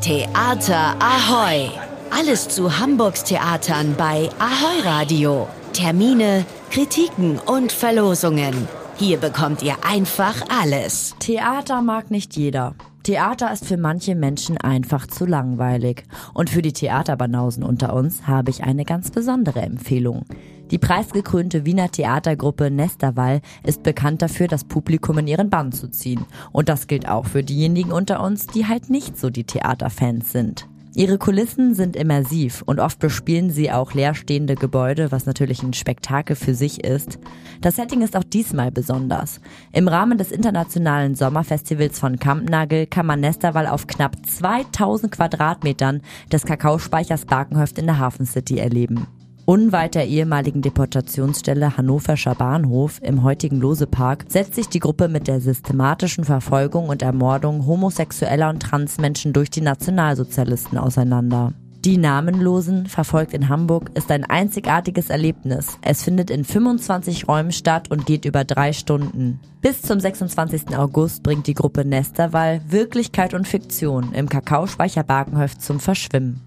Theater Ahoy! Alles zu Hamburgs Theatern bei Ahoy Radio. Termine, Kritiken und Verlosungen. Hier bekommt ihr einfach alles. Theater mag nicht jeder. Theater ist für manche Menschen einfach zu langweilig. Und für die Theaterbanausen unter uns habe ich eine ganz besondere Empfehlung. Die preisgekrönte Wiener Theatergruppe Nesterwall ist bekannt dafür, das Publikum in ihren Bann zu ziehen. Und das gilt auch für diejenigen unter uns, die halt nicht so die Theaterfans sind. Ihre Kulissen sind immersiv und oft bespielen sie auch leerstehende Gebäude, was natürlich ein Spektakel für sich ist. Das Setting ist auch diesmal besonders. Im Rahmen des internationalen Sommerfestivals von Kampnagel kann man Nesterwall auf knapp 2000 Quadratmetern des Kakaospeichers Barkenhöft in der Hafen City erleben. Unweit der ehemaligen Deportationsstelle Hannoverscher Bahnhof im heutigen Losepark setzt sich die Gruppe mit der systematischen Verfolgung und Ermordung homosexueller und Transmenschen durch die Nationalsozialisten auseinander. Die Namenlosen, verfolgt in Hamburg, ist ein einzigartiges Erlebnis. Es findet in 25 Räumen statt und geht über drei Stunden. Bis zum 26. August bringt die Gruppe Nesterwall Wirklichkeit und Fiktion im Kakaospeicher Barkenhöft zum Verschwimmen.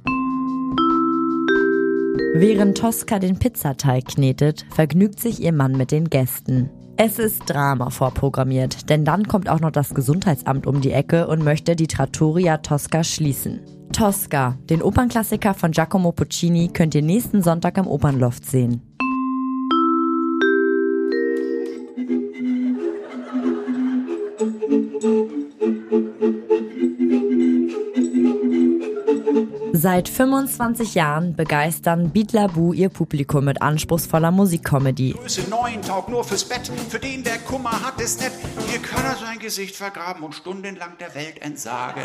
Während Tosca den Pizzateig knetet, vergnügt sich ihr Mann mit den Gästen. Es ist Drama vorprogrammiert, denn dann kommt auch noch das Gesundheitsamt um die Ecke und möchte die Trattoria Tosca schließen. Tosca, den Opernklassiker von Giacomo Puccini, könnt ihr nächsten Sonntag im Opernloft sehen. Seit 25 Jahren begeistern Beat Labu ihr Publikum mit anspruchsvoller Musikcomedy. Größe 9 taugt nur fürs Bett. Für den, der Kummer hat, ist nett. Hier kann er sein Gesicht vergraben und stundenlang der Welt entsagen.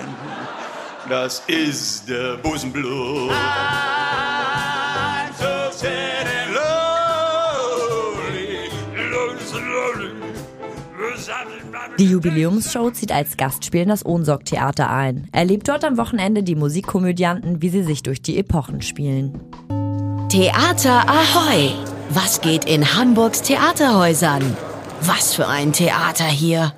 Das ist der Busenblues. I'm so sad and lonely, lonely, lonely. Die Jubiläumsshow zieht als Gastspiel in das Ohnsorg-Theater ein. Erlebt dort am Wochenende die Musikkomödianten, wie sie sich durch die Epochen spielen. Theater Ahoy! Was geht in Hamburgs Theaterhäusern? Was für ein Theater hier!